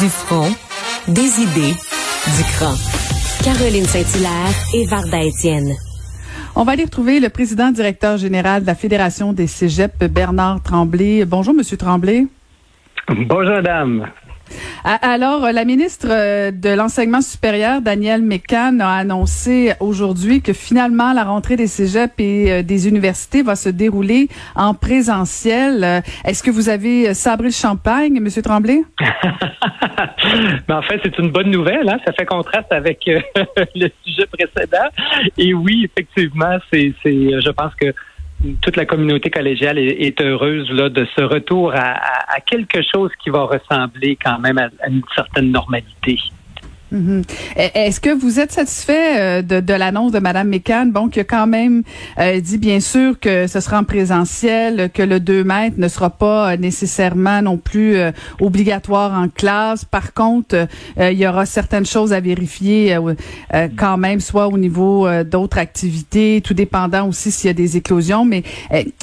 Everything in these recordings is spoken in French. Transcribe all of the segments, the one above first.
Du front, des idées, du cran. Caroline Saint-Hilaire et Varda Étienne. On va aller retrouver le président directeur général de la Fédération des Cégeps, Bernard Tremblay. Bonjour, Monsieur Tremblay. Bonjour, madame. Alors, la ministre euh, de l'Enseignement supérieur, Danielle Mécan, a annoncé aujourd'hui que finalement, la rentrée des cégeps et euh, des universités va se dérouler en présentiel. Euh, est-ce que vous avez sabré le champagne, Monsieur Tremblay? Mais en fait, c'est une bonne nouvelle. Hein? Ça fait contraste avec le sujet précédent. Et oui, effectivement, c'est, je pense que toute la communauté collégiale est, heureuse là, de ce retour à, quelque chose qui va ressembler quand même à une certaine normalité. Mhm. Est-ce que vous êtes satisfait euh, de, de l'annonce de Mme Mécan, bon, qui a quand même euh, dit bien sûr que ce sera en présentiel, que le 2 mètres ne sera pas euh, nécessairement non plus obligatoire en classe. Par contre, il y aura certaines choses à vérifier quand même, soit au niveau d'autres activités, tout dépendant aussi s'il y a des éclosions. Mais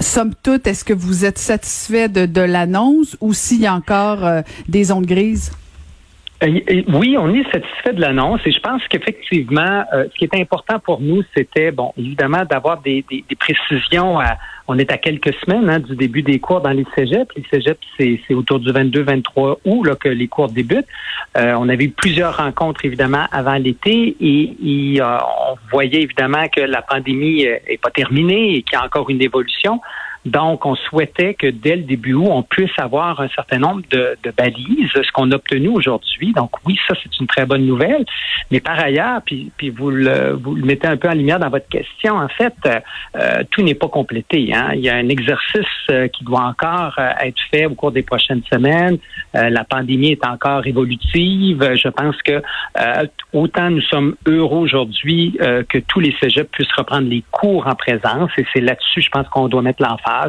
somme toute, est-ce que vous êtes satisfait de, l'annonce ou s'il y a encore des zones grises? Oui, on est satisfait de l'annonce et je pense qu'effectivement, euh, ce qui est important pour nous, c'était, bon, évidemment, d'avoir des, des, précisions. À, on est à quelques semaines hein, du début des cours dans les cégeps. Les cégeps, c'est autour du 22-23 août là, que les cours débutent. Euh, on avait eu plusieurs rencontres, évidemment, avant l'été et, et euh, on voyait évidemment que la pandémie est pas terminée et qu'il y a encore une évolution. Donc, on souhaitait que dès le début on puisse avoir un certain nombre de, balises, ce qu'on a obtenu aujourd'hui. Donc, oui, ça, c'est une très bonne nouvelle. Mais par ailleurs, puis, vous, le, vous le mettez un peu en lumière dans votre question, en fait, euh, tout n'est pas complété. Hein. Il y a un exercice euh, qui doit encore euh, être fait au cours des prochaines semaines. la pandémie est encore évolutive. Je pense que autant nous sommes heureux aujourd'hui que tous les cégeps puissent reprendre les cours en présence. Et c'est là-dessus, je pense qu'on doit mettre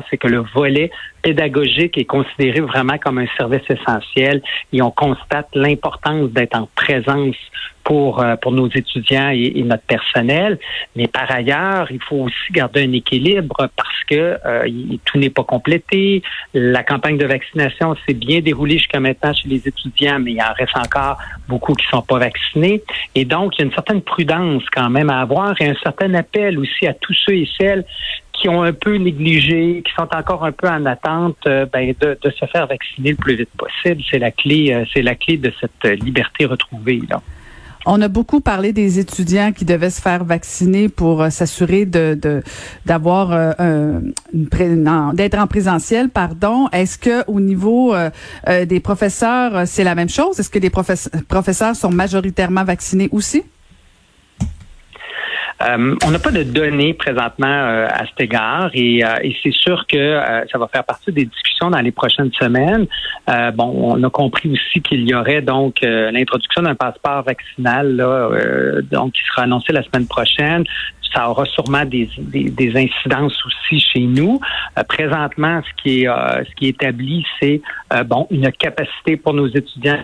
c'est que le volet pédagogique est considéré vraiment comme un service essentiel et on constate l'importance d'être en présence pour euh, pour nos étudiants et, notre personnel. Mais par ailleurs, il faut aussi garder un équilibre parce que euh, tout n'est pas complété. La campagne de vaccination s'est bien déroulée jusqu'à maintenant chez les étudiants, mais il en reste encore beaucoup qui sont pas vaccinés. Et donc, il y a une certaine prudence quand même à avoir et un certain appel aussi à tous ceux et celles qui ont un peu négligé, qui sont encore un peu en attente, euh, ben, de, se faire vacciner le plus vite possible. C'est la clé, euh, c'est la clé de cette euh, liberté retrouvée là. On a beaucoup parlé des étudiants qui devaient se faire vacciner pour s'assurer de d'avoir d'être en présentiel, pardon. Est-ce que au niveau des professeurs, c'est la même chose? Est-ce que les professeurs sont majoritairement vaccinés aussi? Euh, on n'a pas de données présentement euh, à cet égard et, euh, et c'est sûr que ça va faire partie des discussions dans les prochaines semaines. bon, on a compris aussi qu'il y aurait donc l'introduction d'un passeport vaccinal là, donc qui sera annoncé la semaine prochaine ça aura sûrement des, des, des, incidences aussi chez nous. présentement, ce qui est ce qui est établi, c'est bon une capacité pour nos étudiants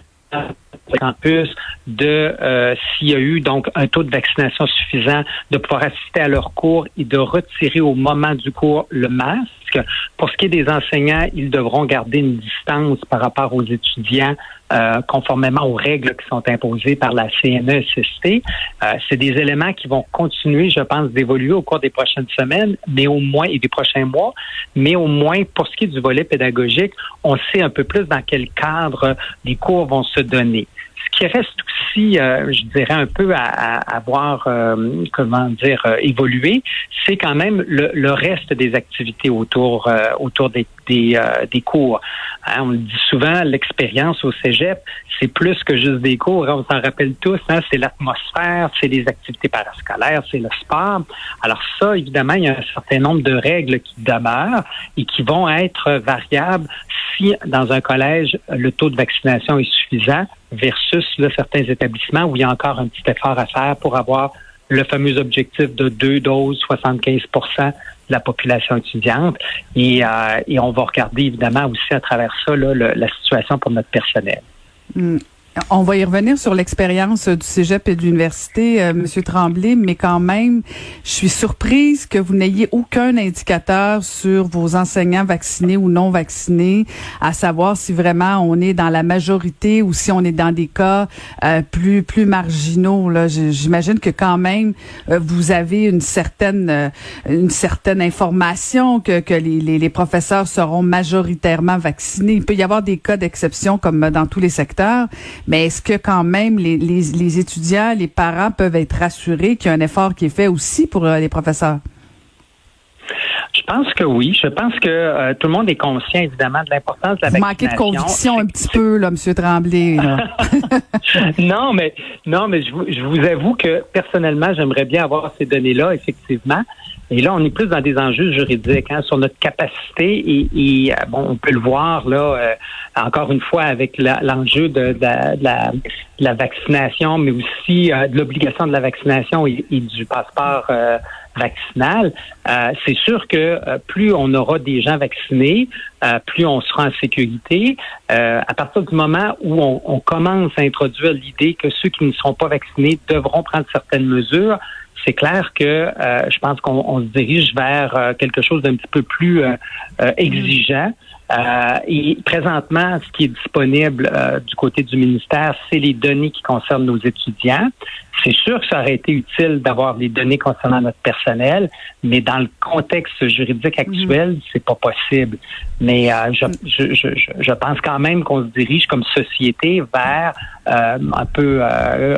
de euh, s'il y a eu donc un taux de vaccination suffisant, de pouvoir assister à leur cours et de retirer au moment du cours le masque. Pour ce qui est des enseignants, ils devront garder une distance par rapport aux étudiants euh, conformément aux règles qui sont imposées par la CNESST. Euh, c'est des éléments qui vont continuer, je pense, d'évoluer au cours des prochaines semaines, mais au moins et des prochains mois. Mais au moins, pour ce qui est du volet pédagogique, on sait un peu plus dans quel cadre les cours vont se donner. Ce qui reste aussi, euh, je dirais, un peu à, à, voir, euh, comment dire, euh, évoluer, c'est quand même le, le, reste des activités autour, autour des, des, des cours. Hein, on le dit souvent, l'expérience au cégep, c'est plus que juste des cours. Hein, on s'en rappelle tous, hein, c'est l'atmosphère, c'est les activités parascolaires, c'est le sport. Alors ça, évidemment, il y a un certain nombre de règles qui demeurent et qui vont être variables si dans un collège, le taux de vaccination est suffisant versus certains établissements où il y a encore un petit effort à faire pour avoir le fameux objectif de deux doses, 75% de la population étudiante. Et, euh, et on va regarder évidemment aussi à travers ça la situation pour notre personnel. Hmm. On va y revenir sur l'expérience du Cégep et de l'université, euh, Monsieur Tremblay, mais quand même, je suis surprise que vous n'ayez aucun indicateur sur vos enseignants vaccinés ou non vaccinés, à savoir si vraiment on est dans la majorité ou si on est dans des cas euh, plus plus marginaux. Là, j'imagine que quand même euh, vous avez une certaine euh, une certaine information que que les, les, les professeurs seront majoritairement vaccinés. Il peut y avoir des cas d'exception comme dans tous les secteurs mais est-ce que quand même les, les, les, étudiants, les parents peuvent être rassurés qu'il y a un effort qui est fait aussi pour euh, les professeurs? Je pense que oui. Je pense que euh, tout le monde est conscient, évidemment, de l'importance de la Vous manquez de conviction un petit peu, là, M. Tremblay. non, mais non, mais je vous, je vous avoue que personnellement, j'aimerais bien avoir ces données-là, effectivement. Et là, on est plus dans des enjeux juridiques hein, sur notre capacité et, et, euh, bon, on peut le voir là euh, encore une fois avec l'enjeu de, la, vaccination, mais aussi euh, de l'obligation de la vaccination et, du passeport vaccinal. C'est sûr que plus on aura des gens vaccinés, plus on sera en sécurité. à partir du moment où on, commence à introduire l'idée que ceux qui ne seront pas vaccinés devront prendre certaines mesures, c'est clair que euh, je pense qu'on se dirige vers euh, quelque chose d'un petit peu plus euh, exigeant. Et présentement, ce qui est disponible du côté du ministère, c'est les données qui concernent nos étudiants. C'est sûr que ça aurait été utile d'avoir des données concernant notre personnel, mais dans le contexte juridique actuel, mm. c'est pas possible. Mais euh, je, je, je, je, pense quand même qu'on se dirige comme société vers euh, un peu, euh,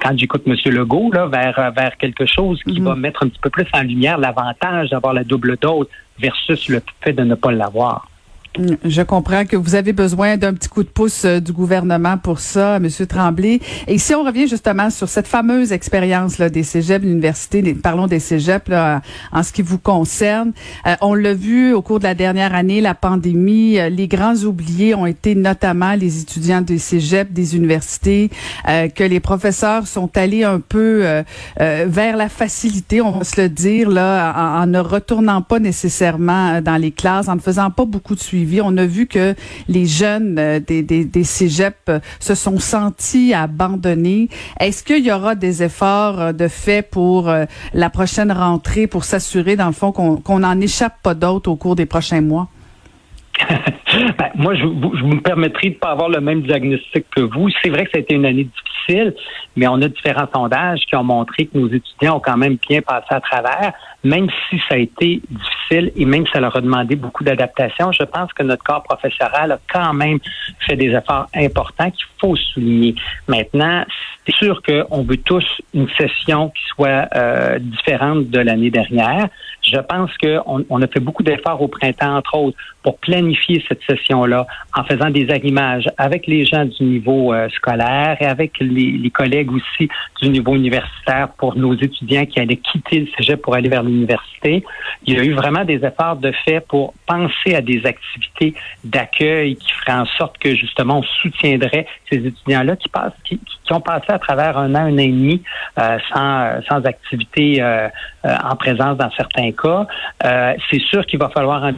quand j'écoute M. Legault, là, vers, vers quelque chose qui va mettre un petit peu plus en lumière l'avantage d'avoir la double dose versus le fait de ne pas l'avoir. Je comprends que vous avez besoin d'un petit coup de pouce euh, du gouvernement pour ça, Monsieur Tremblay. Et si on revient justement sur cette fameuse expérience là, des cégeps, l'université, parlons des cégeps là, en ce qui vous concerne. Euh, on l'a vu au cours de la dernière année, la pandémie, euh, les grands oubliés ont été notamment les étudiants des cégeps, des universités, que les professeurs sont allés un peu vers la facilité, on va se le dire, là, en ne retournant pas nécessairement dans les classes, en ne faisant pas beaucoup de suivi on a vu que les jeunes euh, des, des, cégeps euh, se sont sentis abandonnés. Est-ce qu'il y aura des efforts euh, de fait pour la prochaine rentrée pour s'assurer, dans le fond, qu'on n'en échappe pas d'autres au cours des prochains mois? Ben, moi, je, je, me permettrai de pas avoir le même diagnostic que vous. C'est vrai que ça a été une année difficile, mais on a différents sondages qui ont montré que nos étudiants ont quand même bien passé à travers, même si ça a été difficile et même si ça leur a demandé beaucoup d'adaptation. Je pense que notre corps professoral a quand même fait des efforts importants qu'il faut souligner. Maintenant, c'est sûr qu'on veut tous une session qui soit euh, différente de l'année dernière. Je pense qu'on on a fait beaucoup d'efforts au printemps, entre autres, pour planifier cette session-là en faisant des arrimages avec les gens du niveau euh, scolaire et avec les, collègues aussi du niveau universitaire pour nos étudiants qui allaient quitter le cégep pour aller vers l'université. Il y a eu vraiment des efforts de fait pour penser à des activités d'accueil qui feraient en sorte que justement on soutiendrait ces étudiants-là qui passent, qui, qui, ont passé à travers un an, un an et demi euh, sans, sans activité euh, en présence dans certains cas. C'est sûr qu'il va falloir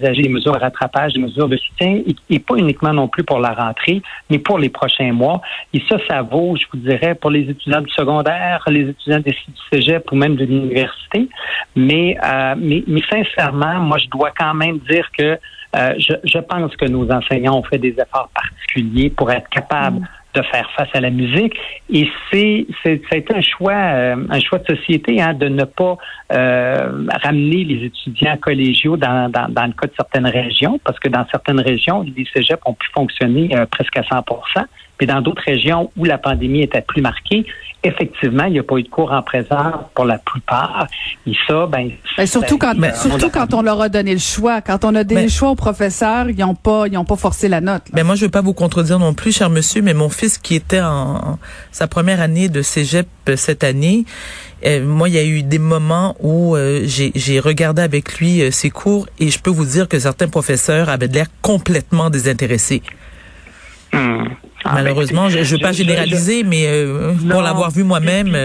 des mesures de rattrapage, des mesures de soutien, et, pas uniquement non plus pour la rentrée, mais pour les prochains mois. Et ça, ça vaut, je vous dirais, pour les étudiants du secondaire, les étudiants des du cégep ou même de l'université. Mais, euh, mais, mais sincèrement, moi, je dois quand même dire que euh, je, je, pense que nos enseignants ont fait des efforts particuliers pour être capables de faire face à la musique. Et c'est, c'est ça a été un choix, euh, un choix de société hein, de ne pas euh, ramener les étudiants collégiaux dans, dans, dans, le cas de certaines régions, parce que dans certaines régions, les cégeps ont pu fonctionner euh, presque à 100% mais dans d'autres régions où la pandémie était plus marquée, effectivement, il n'y a pas eu de cours en présence pour la plupart. Et ça, ben, ben surtout quand, surtout quand on leur a donné le choix, quand on a donné le choix aux professeurs, ils n'ont pas, ils ont pas forcé la note. Mais moi, je veux pas vous contredire non plus, cher monsieur, mais mon fils qui était en, sa première année de cégep euh, cette année, euh, moi, il y a eu des moments où euh, j'ai regardé avec lui ses cours et je peux vous dire que certains professeurs avaient l'air complètement désintéressés. Hmm. Ah, Malheureusement, je ne veux pas généraliser, mais euh, pour l'avoir vu moi-même.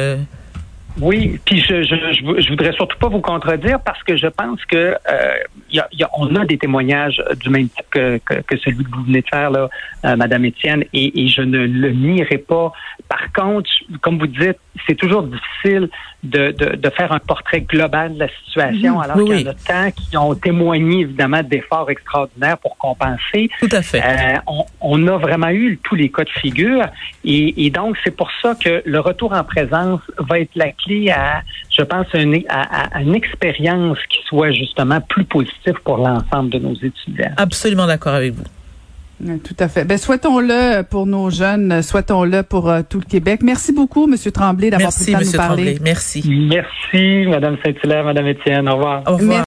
Oui, puis je, je, je, voudrais surtout pas vous contredire parce que je pense que euh, y a, y a, on a des témoignages du même type que, que, celui que vous venez de faire, là, euh, Madame Étienne, et, et, je ne le nierai pas. Par contre, comme vous dites, c'est toujours difficile de, de, de, faire un portrait global de la situation, mhm. alors qu'il y en a tant qui ont témoigné évidemment d'efforts extraordinaires pour compenser. Tout à fait. Euh, on, on, a vraiment eu tous les cas de figure, et, et donc c'est pour ça que le retour en présence va être la à, je pense, une, à, une expérience qui soit justement plus positive pour l'ensemble de nos étudiants. Absolument d'accord avec vous. Tout à fait. Ben, souhaitons-le pour nos jeunes, souhaitons-le pour euh, tout le Québec. Merci beaucoup, M. Tremblay, d'avoir pris le temps de nous parler. Tremblay. Merci. Merci, Mme Saint-Hilaire, Mme Étienne. Au revoir. Au revoir.